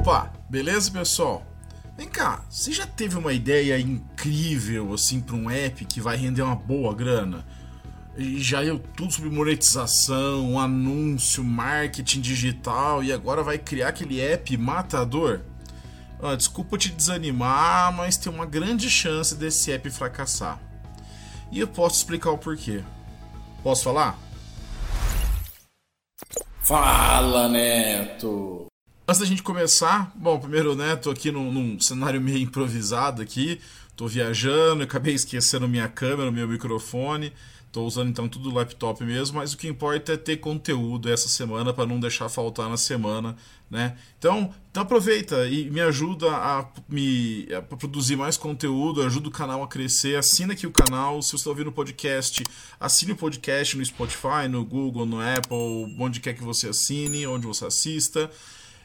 Opa, beleza pessoal? Vem cá, você já teve uma ideia incrível assim para um app que vai render uma boa grana? E já eu tudo sobre monetização, anúncio, marketing digital e agora vai criar aquele app matador? Ah, desculpa te desanimar, mas tem uma grande chance desse app fracassar. E eu posso explicar o porquê. Posso falar? Fala, Neto! Antes da gente começar, bom, primeiro, né, tô aqui num, num cenário meio improvisado aqui, tô viajando, acabei esquecendo minha câmera, meu microfone, tô usando então tudo laptop mesmo, mas o que importa é ter conteúdo essa semana para não deixar faltar na semana, né? Então, então aproveita e me ajuda a me a produzir mais conteúdo, ajuda o canal a crescer, assina aqui o canal, se você está ouvindo o podcast, assine o podcast no Spotify, no Google, no Apple, onde quer que você assine, onde você assista.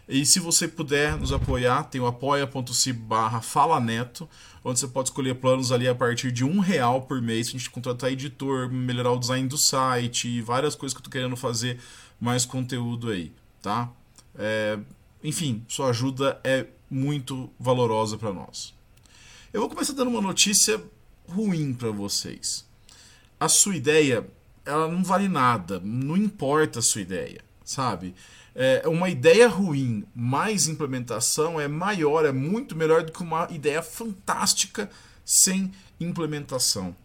E se você puder nos apoiar, tem o apoia.se barra falaneto, onde você pode escolher planos ali a partir de um real por mês, a gente contratar editor, melhorar o design do site, várias coisas que eu tô querendo fazer, mais conteúdo aí, tá? É, enfim, sua ajuda é muito valorosa para nós. Eu vou começar dando uma notícia ruim para vocês. A sua ideia, ela não vale nada, não importa a sua ideia, sabe? É, uma ideia ruim mais implementação é maior, é muito melhor do que uma ideia fantástica sem implementação.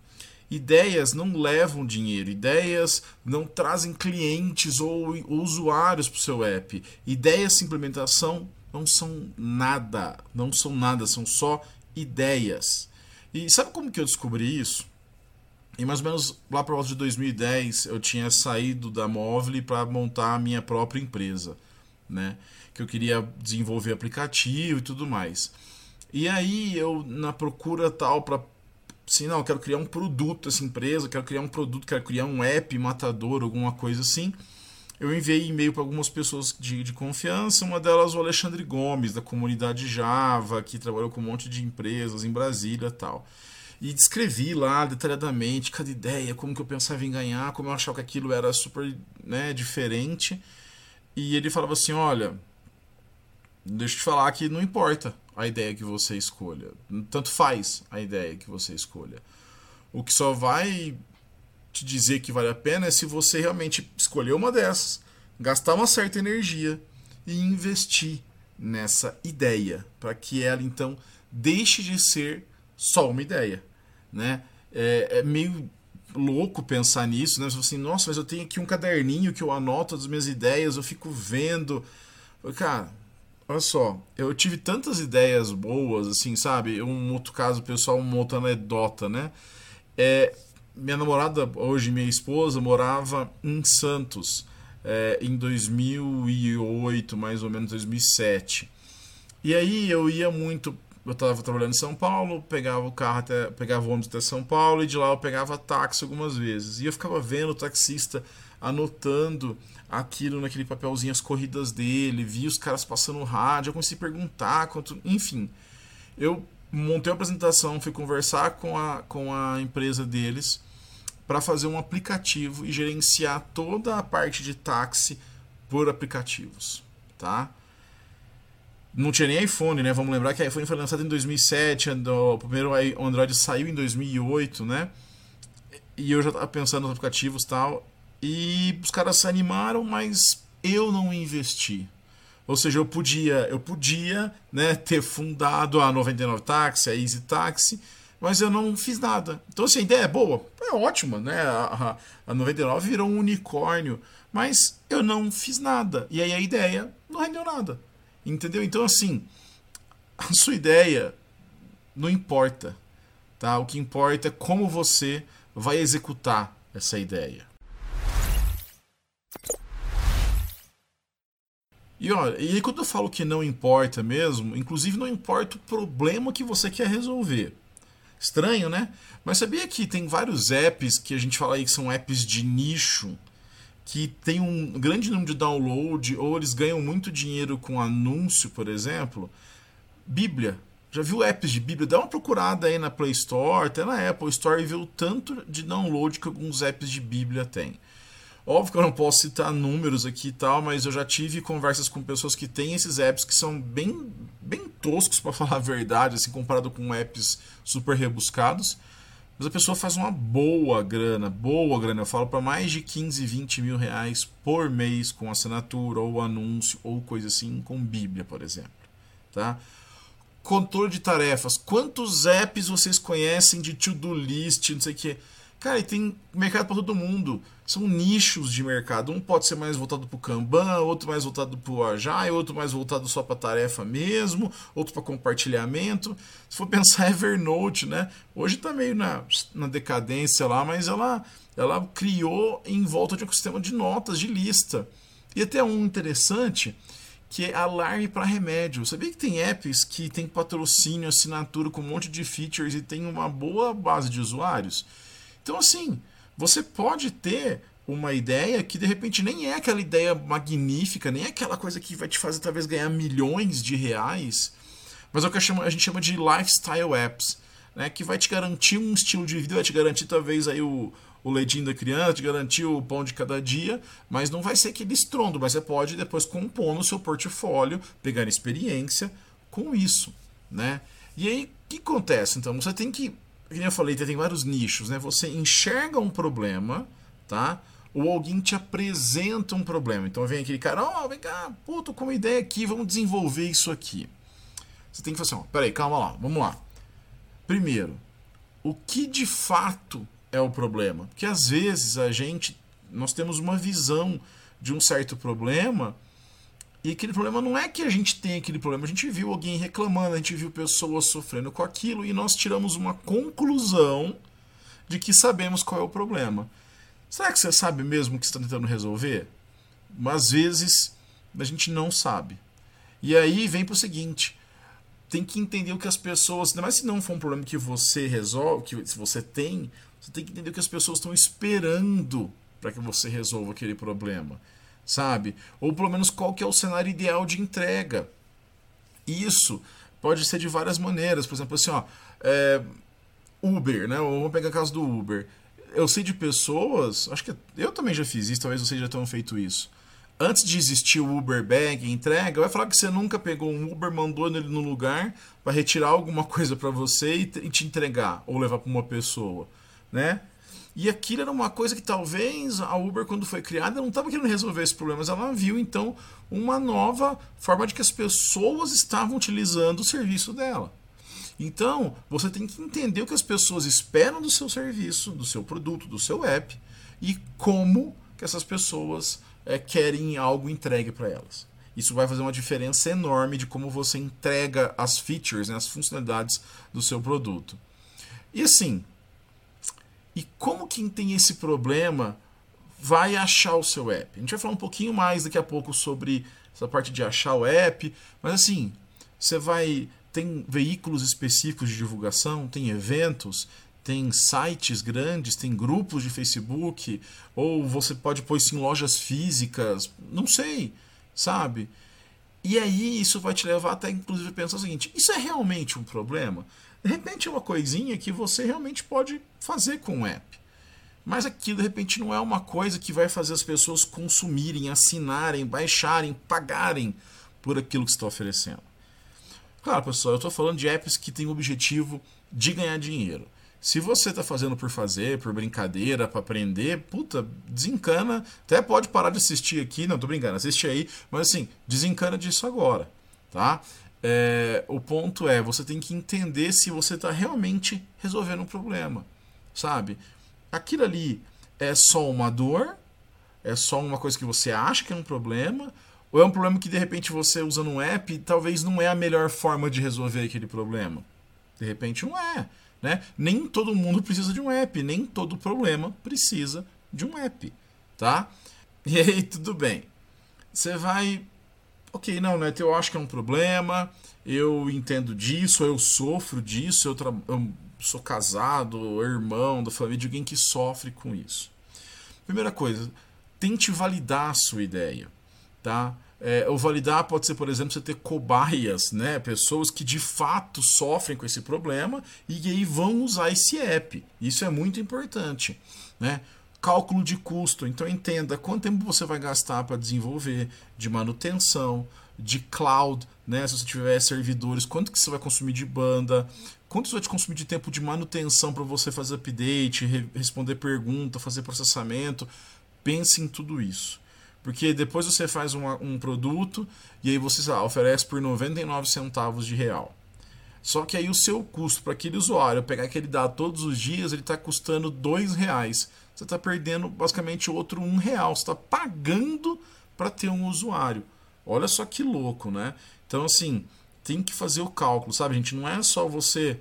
Ideias não levam dinheiro, ideias não trazem clientes ou, ou usuários para o seu app. Ideias sem implementação não são nada, não são nada, são só ideias. E sabe como que eu descobri isso? E mais ou menos lá por volta de 2010 eu tinha saído da Móvel para montar a minha própria empresa, né? Que eu queria desenvolver aplicativo e tudo mais. E aí eu na procura tal para assim, não, eu quero criar um produto essa empresa, quero criar um produto, quero criar um app matador, alguma coisa assim. Eu enviei e-mail para algumas pessoas de, de confiança, uma delas o Alexandre Gomes, da comunidade Java, que trabalhou com um monte de empresas em Brasília tal e descrevi lá detalhadamente cada ideia, como que eu pensava em ganhar, como eu achava que aquilo era super né, diferente. E ele falava assim: olha, deixa eu te falar que não importa a ideia que você escolha, tanto faz a ideia que você escolha. O que só vai te dizer que vale a pena é se você realmente escolher uma dessas, gastar uma certa energia e investir nessa ideia, para que ela então deixe de ser só uma ideia né? É, é meio louco pensar nisso, né? Você assim, nossa, mas eu tenho aqui um caderninho que eu anoto as minhas ideias, eu fico vendo. Cara, olha só, eu tive tantas ideias boas, assim, sabe? Um outro caso pessoal, uma outra anedota, né? É, minha namorada, hoje minha esposa, morava em Santos é, em 2008, mais ou menos 2007. E aí eu ia muito eu estava trabalhando em São Paulo, pegava o carro até, pegava o ônibus até São Paulo e de lá eu pegava táxi algumas vezes. E eu ficava vendo o taxista anotando aquilo naquele papelzinho, as corridas dele, via os caras passando rádio, eu comecei a perguntar, quanto, enfim. Eu montei uma apresentação, fui conversar com a, com a empresa deles para fazer um aplicativo e gerenciar toda a parte de táxi por aplicativos, tá? Não tinha nem iPhone, né? Vamos lembrar que o iPhone foi lançado em 2007, o primeiro Android saiu em 2008, né? E eu já estava pensando nos aplicativos e tal. E os caras se animaram, mas eu não investi. Ou seja, eu podia, eu podia né, ter fundado a 99 Taxi, a Easy Taxi, mas eu não fiz nada. Então, assim, a ideia é boa, é ótima, né? A, a, a 99 virou um unicórnio, mas eu não fiz nada. E aí a ideia não rendeu nada. Entendeu? Então, assim, a sua ideia não importa. Tá? O que importa é como você vai executar essa ideia. E olha, e quando eu falo que não importa mesmo, inclusive não importa o problema que você quer resolver. Estranho, né? Mas sabia que tem vários apps que a gente fala aí que são apps de nicho, que tem um grande número de download ou eles ganham muito dinheiro com anúncio, por exemplo. Bíblia. Já viu apps de Bíblia? Dá uma procurada aí na Play Store, até na Apple Store e vê o tanto de download que alguns apps de Bíblia têm. Óbvio que eu não posso citar números aqui e tal, mas eu já tive conversas com pessoas que têm esses apps que são bem, bem toscos, para falar a verdade, assim, comparado com apps super rebuscados. Mas a pessoa faz uma boa grana, boa grana. Eu falo para mais de 15, 20 mil reais por mês com assinatura ou anúncio ou coisa assim, com Bíblia, por exemplo. Tá? Controle de tarefas. Quantos apps vocês conhecem de to-do list, não sei o que? Cara, e tem mercado para todo mundo. São nichos de mercado. Um pode ser mais voltado para o Kanban, outro mais voltado para o Agile, outro mais voltado só para tarefa mesmo, outro para compartilhamento. Se for pensar Evernote, né? Hoje está meio na, na decadência lá, mas ela, ela criou em volta de um sistema de notas, de lista. E até um interessante que é alarme para remédio. Sabia que tem apps que tem patrocínio, assinatura com um monte de features e tem uma boa base de usuários? Então, assim, você pode ter uma ideia que de repente nem é aquela ideia magnífica, nem é aquela coisa que vai te fazer talvez ganhar milhões de reais, mas é o que a gente chama de lifestyle apps, né? que vai te garantir um estilo de vida, vai te garantir talvez aí o, o leitinho da criança, te garantir o pão de cada dia, mas não vai ser aquele estrondo, mas você pode depois compor no seu portfólio, pegar experiência com isso, né? E aí, o que acontece? Então, você tem que como eu falei, tem vários nichos, né? Você enxerga um problema, tá? Ou alguém te apresenta um problema. Então vem aquele cara, ó, oh, vem cá, pô, tô com uma ideia aqui, vamos desenvolver isso aqui. Você tem que fazer assim, ó, peraí, calma lá, vamos lá. Primeiro, o que de fato é o problema? Porque às vezes a gente, nós temos uma visão de um certo problema e aquele problema não é que a gente tem aquele problema, a gente viu alguém reclamando, a gente viu pessoas sofrendo com aquilo e nós tiramos uma conclusão de que sabemos qual é o problema. Será que você sabe mesmo o que está tentando resolver? Às vezes a gente não sabe. E aí vem para o seguinte: tem que entender o que as pessoas, ainda mais se não for um problema que você resolve, que se você tem, você tem que entender o que as pessoas estão esperando para que você resolva aquele problema sabe? Ou pelo menos qual que é o cenário ideal de entrega. Isso pode ser de várias maneiras. Por exemplo, assim, ó, é, Uber, né? Vamos pegar o caso do Uber. Eu sei de pessoas, acho que eu também já fiz isso, talvez vocês já tenham feito isso. Antes de existir o Uber Bag entrega, vai falar que você nunca pegou um Uber, mandou ele no lugar para retirar alguma coisa para você e te entregar ou levar para uma pessoa, né? E aquilo era uma coisa que talvez a Uber, quando foi criada, não estava querendo resolver esse problema, mas ela viu então uma nova forma de que as pessoas estavam utilizando o serviço dela. Então, você tem que entender o que as pessoas esperam do seu serviço, do seu produto, do seu app e como que essas pessoas é, querem algo entregue para elas. Isso vai fazer uma diferença enorme de como você entrega as features, né, as funcionalidades do seu produto. E assim, e como quem tem esse problema vai achar o seu app? A gente vai falar um pouquinho mais daqui a pouco sobre essa parte de achar o app, mas assim, você vai. Tem veículos específicos de divulgação, tem eventos, tem sites grandes, tem grupos de Facebook, ou você pode pôr isso em lojas físicas, não sei, sabe? E aí isso vai te levar até inclusive pensar o seguinte: isso é realmente um problema? De repente é uma coisinha que você realmente pode fazer com o app. Mas aquilo de repente não é uma coisa que vai fazer as pessoas consumirem, assinarem, baixarem, pagarem por aquilo que está oferecendo. Claro, pessoal, eu estou falando de apps que têm o objetivo de ganhar dinheiro. Se você está fazendo por fazer, por brincadeira, para aprender, puta, desencana. Até pode parar de assistir aqui, não tô brincando, assiste aí, mas assim, desencana disso agora, tá? É, o ponto é, você tem que entender se você está realmente resolvendo um problema, sabe? Aquilo ali é só uma dor, é só uma coisa que você acha que é um problema, ou é um problema que de repente você usando um app talvez não é a melhor forma de resolver aquele problema. De repente não é, né? Nem todo mundo precisa de um app, nem todo problema precisa de um app, tá? E aí tudo bem. Você vai ok, não, né? Eu acho que é um problema, eu entendo disso, eu sofro disso, eu, tra... eu sou casado, irmão da família de alguém que sofre com isso. Primeira coisa, tente validar a sua ideia, tá? É, o validar pode ser, por exemplo, você ter cobaias, né? Pessoas que de fato sofrem com esse problema e aí vão usar esse app. Isso é muito importante, né? Cálculo de custo. Então entenda quanto tempo você vai gastar para desenvolver, de manutenção, de cloud, né? Se você tiver servidores, quanto que você vai consumir de banda, quanto você vai te consumir de tempo de manutenção para você fazer update, re responder pergunta, fazer processamento. Pense em tudo isso. Porque depois você faz um, um produto e aí você oferece por 99 centavos de real. Só que aí o seu custo para aquele usuário pegar aquele dado todos os dias, ele está custando dois reais. Você está perdendo basicamente outro um real. Você está pagando para ter um usuário. Olha só que louco, né? Então, assim, tem que fazer o cálculo, sabe, gente? Não é só você.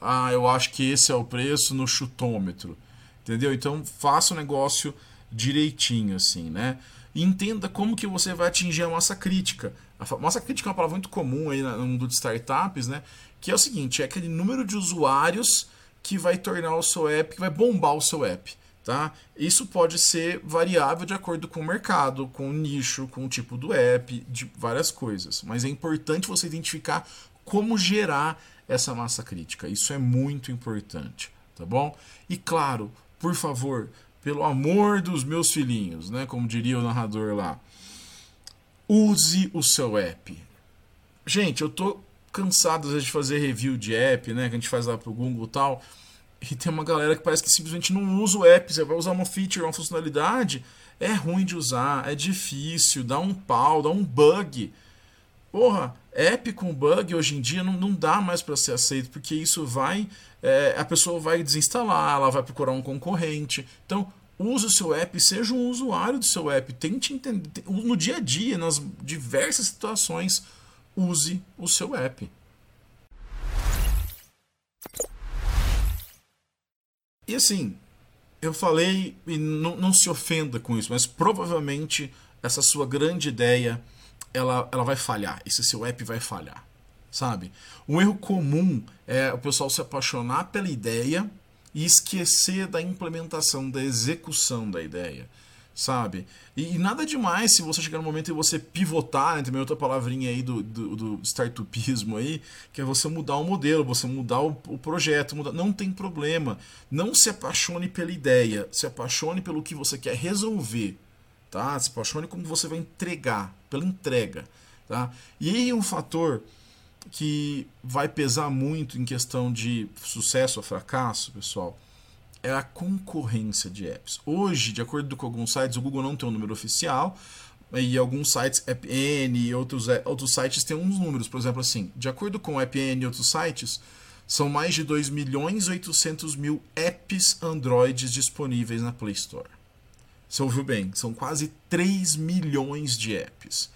Ah, eu acho que esse é o preço no chutômetro. Entendeu? Então, faça o negócio direitinho, assim, né? Entenda como que você vai atingir a massa crítica. A massa crítica é uma palavra muito comum aí no mundo de startups, né? Que é o seguinte, é aquele número de usuários que vai tornar o seu app, que vai bombar o seu app. Tá? Isso pode ser variável de acordo com o mercado, com o nicho, com o tipo do app, de várias coisas. Mas é importante você identificar como gerar essa massa crítica. Isso é muito importante, tá bom? E claro, por favor, pelo amor dos meus filhinhos, né? Como diria o narrador lá, use o seu app. Gente, eu tô cansado vezes de fazer review de app, né? Que a gente faz lá pro Google e tal e tem uma galera que parece que simplesmente não usa o app. Você vai usar uma feature, uma funcionalidade, é ruim de usar, é difícil, dá um pau, dá um bug. Porra, app com bug hoje em dia não, não dá mais para ser aceito, porque isso vai. É, a pessoa vai desinstalar, ela vai procurar um concorrente. Então, use o seu app, seja um usuário do seu app. Tente entender. No dia a dia, nas diversas situações, use o seu app. E assim, eu falei, e não, não se ofenda com isso, mas provavelmente essa sua grande ideia ela, ela vai falhar, esse seu app vai falhar, sabe? Um erro comum é o pessoal se apaixonar pela ideia e esquecer da implementação, da execução da ideia sabe? E, e, nada demais se você chegar no momento e você pivotar, né? também outra palavrinha aí do, do, do startupismo aí, que é você mudar o modelo, você mudar o, o projeto, mudar, não tem problema. Não se apaixone pela ideia, se apaixone pelo que você quer resolver, tá? Se apaixone como você vai entregar, pela entrega, tá? E aí um fator que vai pesar muito em questão de sucesso ou fracasso, pessoal, é a concorrência de apps. Hoje, de acordo com alguns sites, o Google não tem um número oficial, e alguns sites, AppN e outros, é, outros sites têm uns números. Por exemplo, assim, de acordo com o AppN e outros sites, são mais de 2 milhões e 800 mil apps Android disponíveis na Play Store. Você ouviu bem? São quase 3 milhões de apps.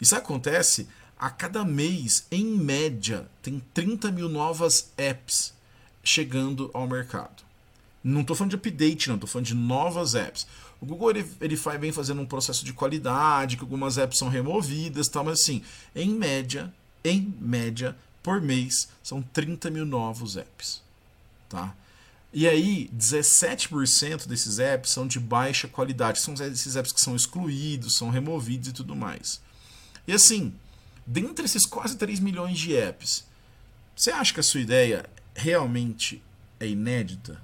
Isso acontece a cada mês, em média, tem 30 mil novas apps chegando ao mercado. Não estou falando de update, não, estou falando de novas apps. O Google ele, ele vem fazendo um processo de qualidade, que algumas apps são removidas, tal, mas assim, em média, em média, por mês, são 30 mil novos apps. Tá? E aí, 17% desses apps são de baixa qualidade. São esses apps que são excluídos, são removidos e tudo mais. E assim, dentre esses quase 3 milhões de apps, você acha que a sua ideia realmente é inédita?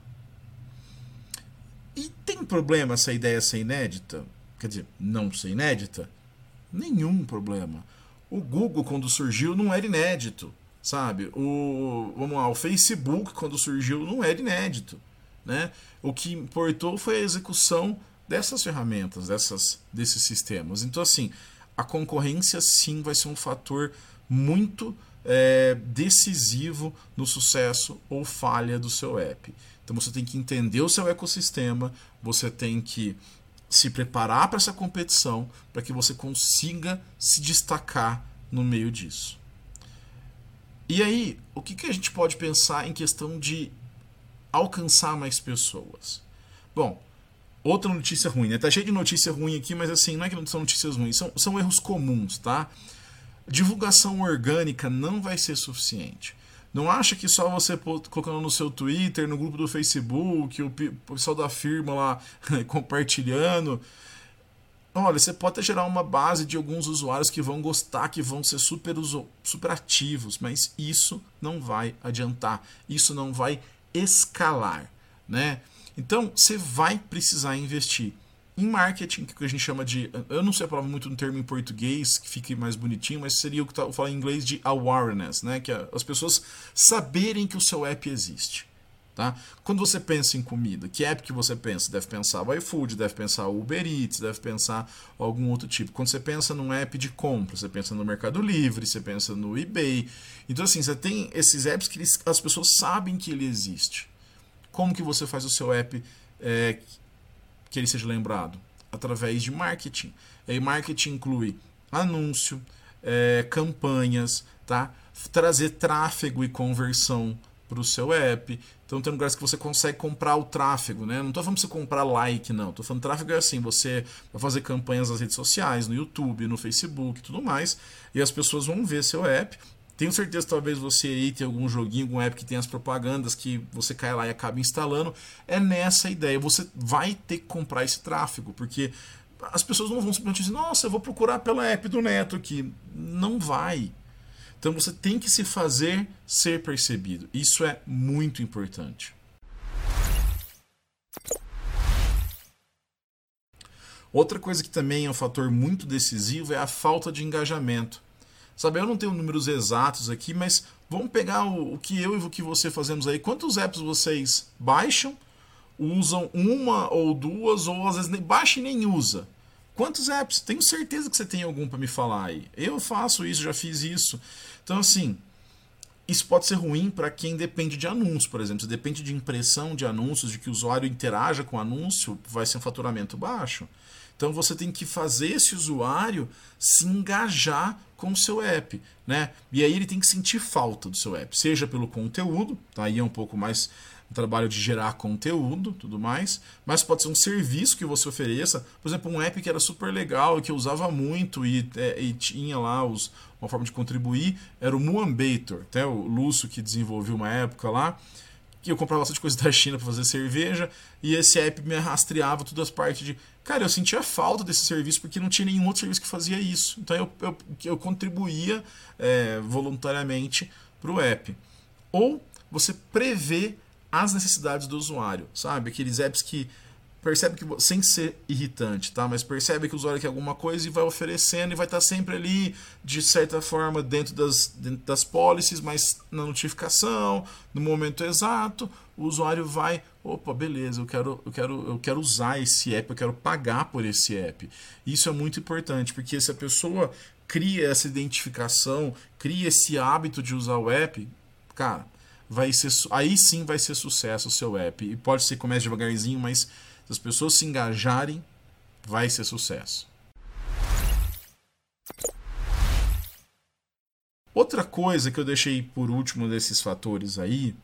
E tem problema essa ideia ser inédita? Quer dizer, não ser inédita? Nenhum problema. O Google, quando surgiu, não era inédito, sabe? O, vamos lá, o Facebook, quando surgiu, não era inédito. Né? O que importou foi a execução dessas ferramentas, dessas, desses sistemas. Então, assim, a concorrência sim vai ser um fator muito é, decisivo no sucesso ou falha do seu app. Então você tem que entender o seu ecossistema, você tem que se preparar para essa competição para que você consiga se destacar no meio disso. E aí, o que, que a gente pode pensar em questão de alcançar mais pessoas? Bom, outra notícia ruim, né? Tá cheio de notícia ruim aqui, mas assim, não é que não são notícias ruins, são, são erros comuns, tá? Divulgação orgânica não vai ser suficiente. Não acha que só você colocando no seu Twitter, no grupo do Facebook, o pessoal da firma lá compartilhando. Olha, você pode até gerar uma base de alguns usuários que vão gostar, que vão ser super, super ativos, mas isso não vai adiantar, isso não vai escalar, né? Então, você vai precisar investir em marketing, que a gente chama de. Eu não sei a palavra muito no termo em português, que fique mais bonitinho, mas seria o que eu falo em inglês de awareness, né? Que é as pessoas saberem que o seu app existe. Tá? Quando você pensa em comida, que app que você pensa? Deve pensar o iFood, deve pensar o Uber Eats, deve pensar algum outro tipo. Quando você pensa num app de compra, você pensa no Mercado Livre, você pensa no eBay. Então, assim, você tem esses apps que eles, as pessoas sabem que ele existe. Como que você faz o seu app é, que ele seja lembrado? Através de marketing. E marketing inclui anúncio, é, campanhas, tá? trazer tráfego e conversão para o seu app. Então tem lugares que você consegue comprar o tráfego, né? Não estou falando para você comprar like, não. Estou falando tráfego é assim, você vai fazer campanhas nas redes sociais, no YouTube, no Facebook tudo mais, e as pessoas vão ver seu app. Tenho certeza talvez você aí tenha algum joguinho, algum app que tem as propagandas que você cai lá e acaba instalando. É nessa ideia. Você vai ter que comprar esse tráfego, porque as pessoas não vão simplesmente dizer, nossa, eu vou procurar pela app do Neto aqui. Não vai. Então você tem que se fazer ser percebido. Isso é muito importante. Outra coisa que também é um fator muito decisivo é a falta de engajamento. Sabe, eu não tenho números exatos aqui, mas vamos pegar o, o que eu e o que você fazemos aí. Quantos apps vocês baixam, usam uma ou duas, ou às vezes nem baixa e nem usa? Quantos apps? Tenho certeza que você tem algum para me falar aí. Eu faço isso, já fiz isso. Então, assim, isso pode ser ruim para quem depende de anúncios, por exemplo. Se depende de impressão de anúncios, de que o usuário interaja com o anúncio, vai ser um faturamento baixo. Então você tem que fazer esse usuário se engajar com o seu app, né? E aí ele tem que sentir falta do seu app, seja pelo conteúdo, tá aí é um pouco mais um trabalho de gerar conteúdo, tudo mais, mas pode ser um serviço que você ofereça, por exemplo, um app que era super legal e que eu usava muito e, é, e tinha lá os, uma forma de contribuir, era o Muambator, até o Lúcio que desenvolveu uma época lá, que eu comprava bastante coisa da China para fazer cerveja, e esse app me rastreava todas as partes de. Cara, eu sentia falta desse serviço porque não tinha nenhum outro serviço que fazia isso. Então eu, eu, eu contribuía é, voluntariamente para o app. Ou você prevê as necessidades do usuário, sabe? Aqueles apps que percebe que sem ser irritante, tá? Mas percebe que o usuário quer alguma coisa e vai oferecendo e vai estar sempre ali de certa forma dentro das dentro das policies, mas na notificação, no momento exato, o usuário vai, opa, beleza, eu quero eu quero eu quero usar esse app, eu quero pagar por esse app. Isso é muito importante, porque se a pessoa cria essa identificação, cria esse hábito de usar o app, cara, vai ser aí sim vai ser sucesso o seu app. E pode ser que comece devagarzinho, mas se as pessoas se engajarem, vai ser sucesso. Outra coisa que eu deixei por último desses fatores aí,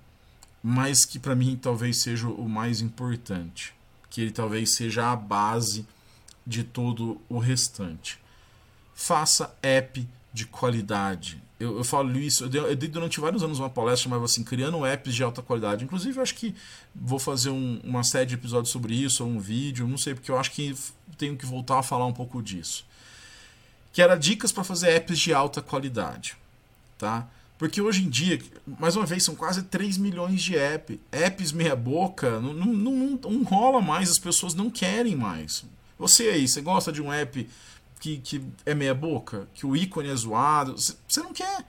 mas que para mim talvez seja o mais importante, que ele talvez seja a base de todo o restante. Faça app de qualidade. Eu, eu falo isso, eu dei, eu dei, durante vários anos uma palestra chamava assim, criando apps de alta qualidade. Inclusive, eu acho que vou fazer um, uma série de episódios sobre isso, ou um vídeo, não sei, porque eu acho que tenho que voltar a falar um pouco disso. Que era dicas para fazer apps de alta qualidade. Tá? Porque hoje em dia, mais uma vez, são quase 3 milhões de apps. Apps meia boca, não, não, não, não rola mais, as pessoas não querem mais. Você aí, você gosta de um app que, que é meia boca, que o ícone é zoado. Você não quer.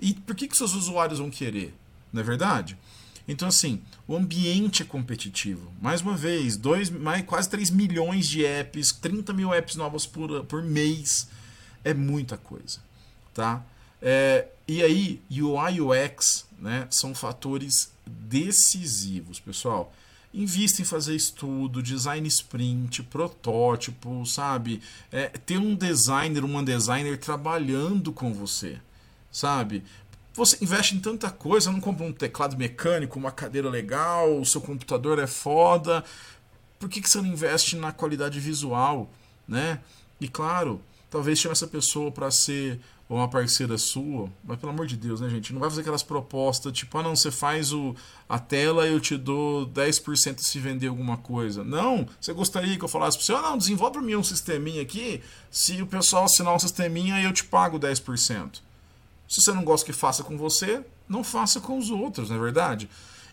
E por que, que seus usuários vão querer? Não é verdade? Então, assim, o ambiente é competitivo. Mais uma vez, dois, mais, quase 3 milhões de apps, 30 mil apps novas por, por mês. É muita coisa. Tá? É, e aí, UI UX né, são fatores decisivos, pessoal invista em fazer estudo, design sprint, protótipo, sabe? É, ter um designer, uma designer trabalhando com você, sabe? Você investe em tanta coisa, não compra um teclado mecânico, uma cadeira legal, o seu computador é foda. Por que, que você não investe na qualidade visual, né? E claro, talvez chame essa pessoa para ser ou uma parceira sua, mas pelo amor de Deus, né, gente? Não vai fazer aquelas propostas tipo, ah, não, você faz o, a tela e eu te dou 10% se vender alguma coisa. Não, você gostaria que eu falasse para você, ah, não, desenvolve para mim um sisteminha aqui, se o pessoal assinar um sisteminha eu te pago 10%. Se você não gosta que faça com você, não faça com os outros, não é verdade?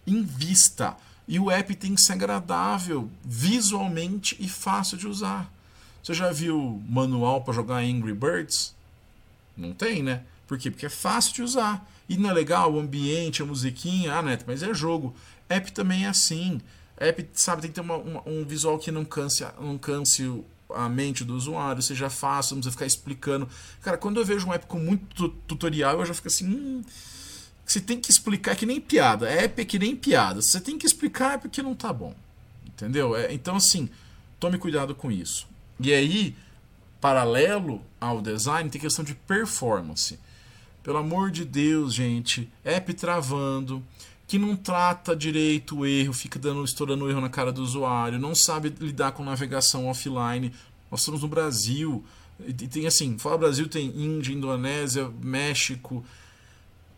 Invista. E o app tem que ser agradável visualmente e fácil de usar. Você já viu manual para jogar Angry Birds? Não tem, né? Por quê? Porque é fácil de usar. E não é legal o ambiente, a musiquinha, ah, Neto, mas é jogo. App também é assim. App, sabe, tem que ter uma, uma, um visual que não canse, não canse a mente do usuário, seja fácil, não precisa ficar explicando. Cara, quando eu vejo um app com muito tutorial, eu já fico assim. Hum, você tem que explicar é que nem piada. App é que nem piada. Você tem que explicar é porque não tá bom. Entendeu? É, então, assim, tome cuidado com isso. E aí, paralelo ao design, tem questão de performance. Pelo amor de Deus, gente, app travando, que não trata direito o erro, fica dando, estourando erro na cara do usuário, não sabe lidar com navegação offline. Nós estamos no Brasil, e tem assim, fora Brasil tem Índia, Indonésia, México,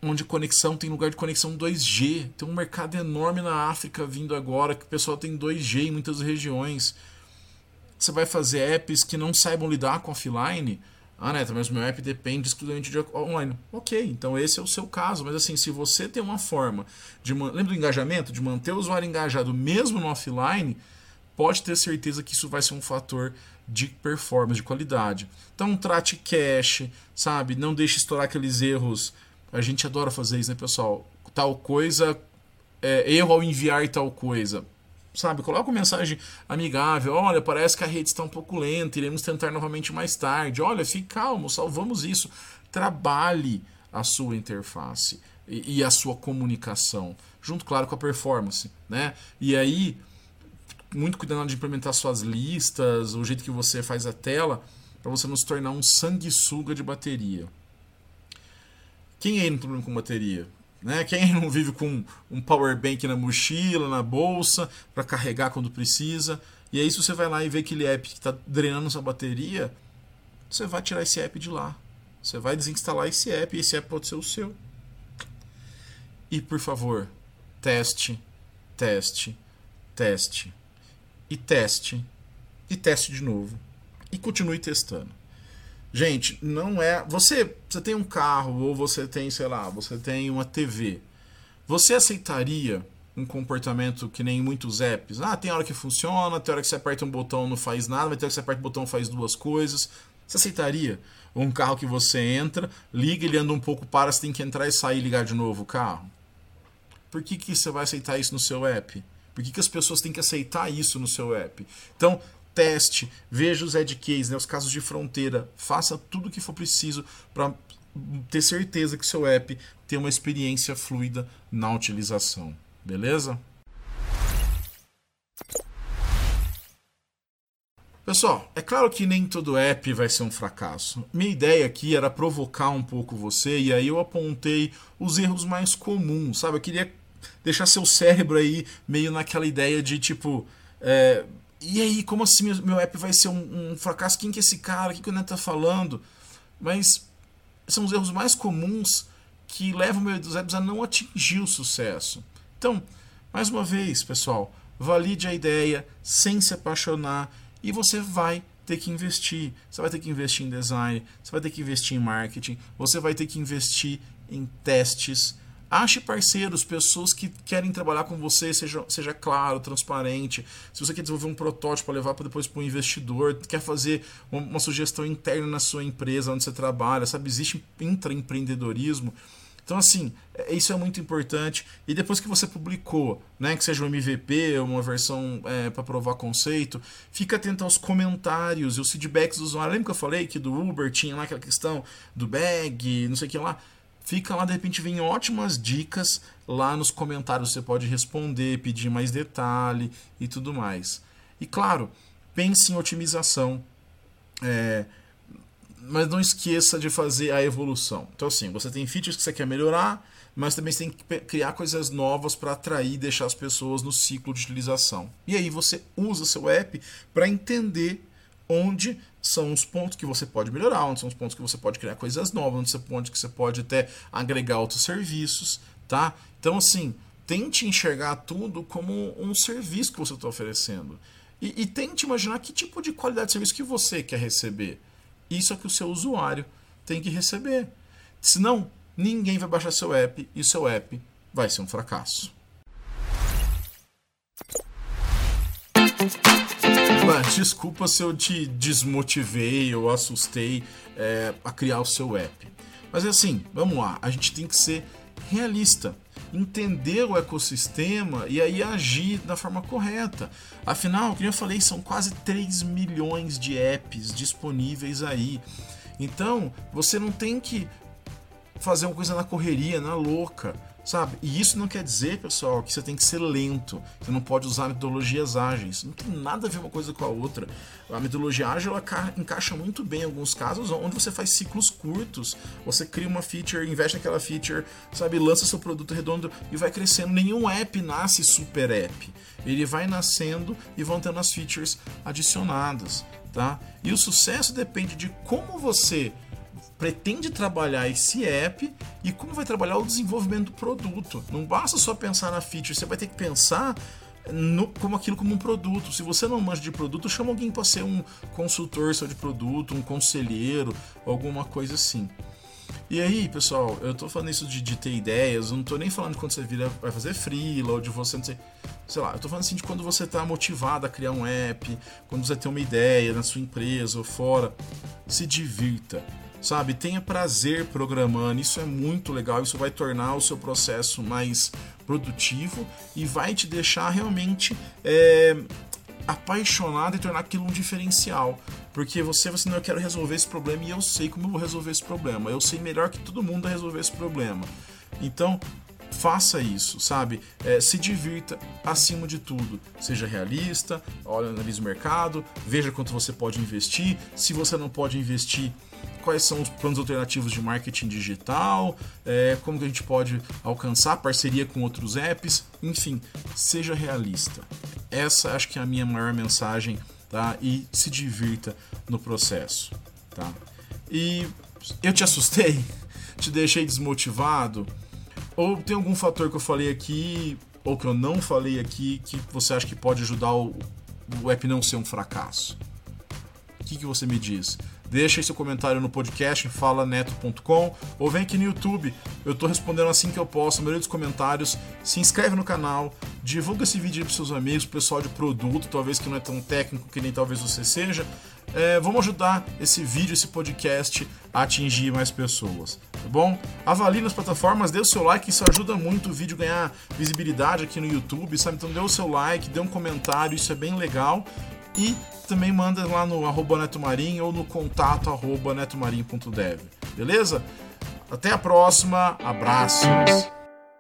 onde conexão tem lugar de conexão 2G. Tem um mercado enorme na África vindo agora, que o pessoal tem 2G em muitas regiões. Você vai fazer apps que não saibam lidar com offline, ah, Neto, mas meu app depende exclusivamente de online. Ok, então esse é o seu caso. Mas assim, se você tem uma forma de. Lembra do engajamento? De manter o usuário engajado mesmo no offline, pode ter certeza que isso vai ser um fator de performance, de qualidade. Então trate cache, sabe? Não deixe estourar aqueles erros. A gente adora fazer isso, né, pessoal? Tal coisa. É, erro ao enviar tal coisa sabe, coloca uma mensagem amigável, olha, parece que a rede está um pouco lenta, iremos tentar novamente mais tarde. Olha, fique calmo, salvamos isso. Trabalhe a sua interface e, e a sua comunicação, junto, claro, com a performance, né? E aí, muito cuidado de implementar suas listas, o jeito que você faz a tela, para você não se tornar um sanguessuga de bateria. Quem aí não tem problema com bateria? Né? Quem não vive com um power bank na mochila, na bolsa, para carregar quando precisa. E aí, se você vai lá e vê aquele app que está drenando sua bateria, você vai tirar esse app de lá. Você vai desinstalar esse app e esse app pode ser o seu. E por favor, teste, teste, teste. E teste. E teste de novo. E continue testando. Gente, não é. Você, você tem um carro ou você tem, sei lá, você tem uma TV. Você aceitaria um comportamento que nem muitos apps? Ah, tem hora que funciona, tem hora que você aperta um botão não faz nada, mas tem hora que você aperta um botão faz duas coisas. Você aceitaria? Um carro que você entra, liga, ele anda um pouco, para, você tem que entrar e sair e ligar de novo o carro. Por que, que você vai aceitar isso no seu app? Por que, que as pessoas têm que aceitar isso no seu app? Então, teste, veja os edge cases, né, os casos de fronteira, faça tudo o que for preciso para ter certeza que seu app tem uma experiência fluida na utilização. Beleza? Pessoal, é claro que nem todo app vai ser um fracasso. Minha ideia aqui era provocar um pouco você e aí eu apontei os erros mais comuns, sabe? Eu queria deixar seu cérebro aí meio naquela ideia de tipo. É, e aí, como assim meu, app vai ser um, um, fracasso? Quem que é esse cara? O que, que o Neto tá falando? Mas são os erros mais comuns que levam meus apps a não atingir o sucesso. Então, mais uma vez, pessoal, valide a ideia sem se apaixonar e você vai ter que investir. Você vai ter que investir em design, você vai ter que investir em marketing, você vai ter que investir em testes Ache parceiros, pessoas que querem trabalhar com você, seja, seja claro, transparente. Se você quer desenvolver um protótipo para levar para depois para um investidor, quer fazer uma, sugestão interna na sua empresa onde você trabalha, sabe? Existe intraempreendedorismo. Então, assim, é, isso é muito importante. E depois que você publicou, né, que seja um MVP, uma versão é, para provar conceito, fica atento aos comentários e os feedbacks do usuário. Lembra que eu falei que do Uber tinha lá aquela questão do bag, não sei o que lá? Fica lá, de repente vem ótimas dicas lá nos comentários. Você pode responder, pedir mais detalhe e tudo mais. E claro, pense em otimização. É, mas não esqueça de fazer a evolução. Então, assim, você tem features que você quer melhorar, mas também você tem que criar coisas novas para atrair e deixar as pessoas no ciclo de utilização. E aí você usa seu app para entender onde são os pontos que você pode melhorar, onde são os pontos que você pode criar coisas novas, onde você pode que você pode até agregar outros serviços, tá? Então assim, tente enxergar tudo como um serviço que você está oferecendo e, e, tente imaginar que tipo de qualidade de serviço que você quer receber. Isso é que o seu usuário tem que receber. Senão, ninguém vai baixar seu app e seu app vai ser um fracasso. desculpa se eu te desmotivei ou assustei é, a criar o seu app. Mas assim, vamos lá, a gente tem que ser realista, entender o ecossistema e aí agir da forma correta. Afinal, como eu falei, são quase 3 milhões de apps disponíveis aí. Então, você não tem que fazer uma coisa na correria, na louca. Sabe? E isso não quer dizer, pessoal, que você tem que ser lento. Você não pode usar metodologias ágeis. Não tem nada a ver uma coisa com a outra. A metodologia ágil ela encaixa muito bem em alguns casos onde você faz ciclos curtos. Você cria uma feature, investe naquela feature, sabe, lança seu produto redondo e vai crescendo. Nenhum app nasce super app. Ele vai nascendo e vão tendo as features adicionadas, tá? E o sucesso depende de como você pretende trabalhar esse app e como vai trabalhar o desenvolvimento do produto. Não basta só pensar na feature, você vai ter que pensar no, como aquilo como um produto. Se você não manja de produto, chama alguém para ser um consultor só de produto, um conselheiro, alguma coisa assim. E aí, pessoal, eu tô falando isso de, de ter ideias, eu não tô nem falando de quando você vira, vai fazer freela ou de você não sei. Sei lá, eu tô falando assim de quando você tá motivado a criar um app, quando você tem uma ideia na sua empresa ou fora. Se divirta sabe? Tenha prazer programando, isso é muito legal, isso vai tornar o seu processo mais produtivo e vai te deixar realmente é, apaixonado e tornar aquilo um diferencial. Porque você, você não, eu quero resolver esse problema e eu sei como eu vou resolver esse problema. Eu sei melhor que todo mundo resolver esse problema. Então, faça isso, sabe? É, se divirta acima de tudo. Seja realista, olha, analise o mercado, veja quanto você pode investir. Se você não pode investir, quais são os planos alternativos de marketing digital, é, como que a gente pode alcançar parceria com outros apps, enfim, seja realista. Essa acho que é a minha maior mensagem, tá? E se divirta no processo, tá? E eu te assustei, te deixei desmotivado, ou tem algum fator que eu falei aqui ou que eu não falei aqui que você acha que pode ajudar o, o app não ser um fracasso? O que, que você me diz? Deixa aí seu comentário no podcast falaneto.com ou vem aqui no YouTube. Eu estou respondendo assim que eu posso, a maioria dos comentários. Se inscreve no canal, divulga esse vídeo para seus amigos, pessoal de produto, talvez que não é tão técnico que nem talvez você seja. É, vamos ajudar esse vídeo, esse podcast a atingir mais pessoas, tá bom? Avalie nas plataformas, dê o seu like, isso ajuda muito o vídeo ganhar visibilidade aqui no YouTube, sabe? Então dê o seu like, dê um comentário, isso é bem legal. E também manda lá no arroba netomarim ou no contato arroba netomarim.dev. Beleza? Até a próxima. Abraços.